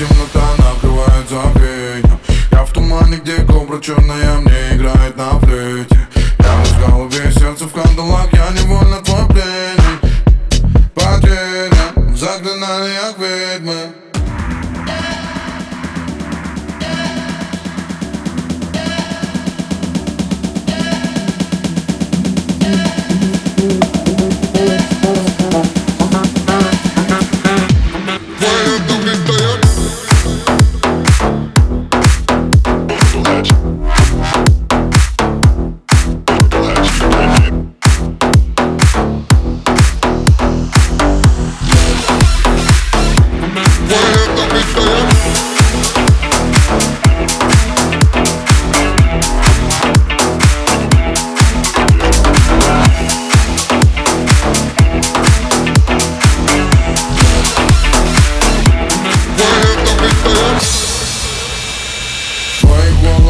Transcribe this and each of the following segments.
темнота накрывает забвение. Я в тумане, где кобра черная мне играет на флейте. Я в голове, сердце в кандалах, я невольно твой пленник Потерян в заклинаниях ведьмы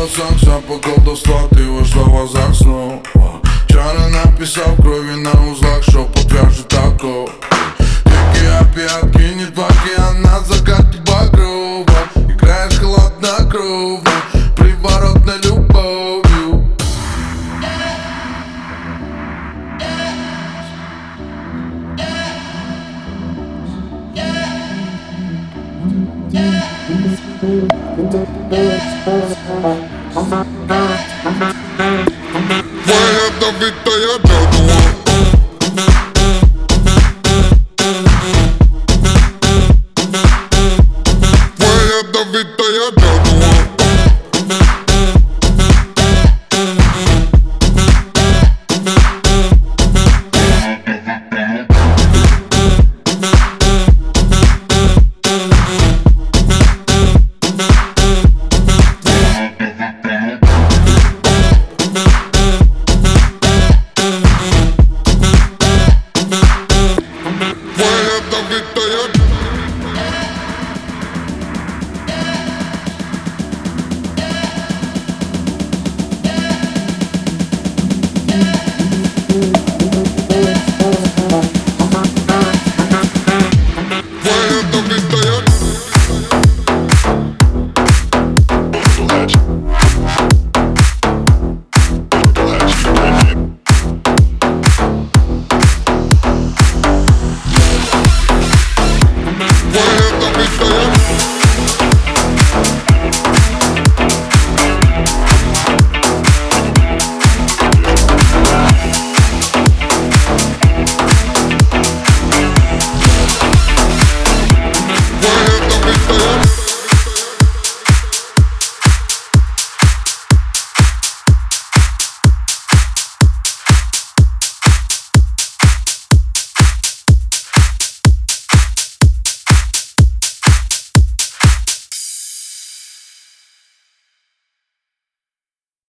твоих волосах запах колдовства Ты вошла в азарт снова Чары написал в крови на узлах Что подвяжет такого Дикий опиат кинет в океан На закате багрова. Играешь холоднокровно Приворотной Word up the victory,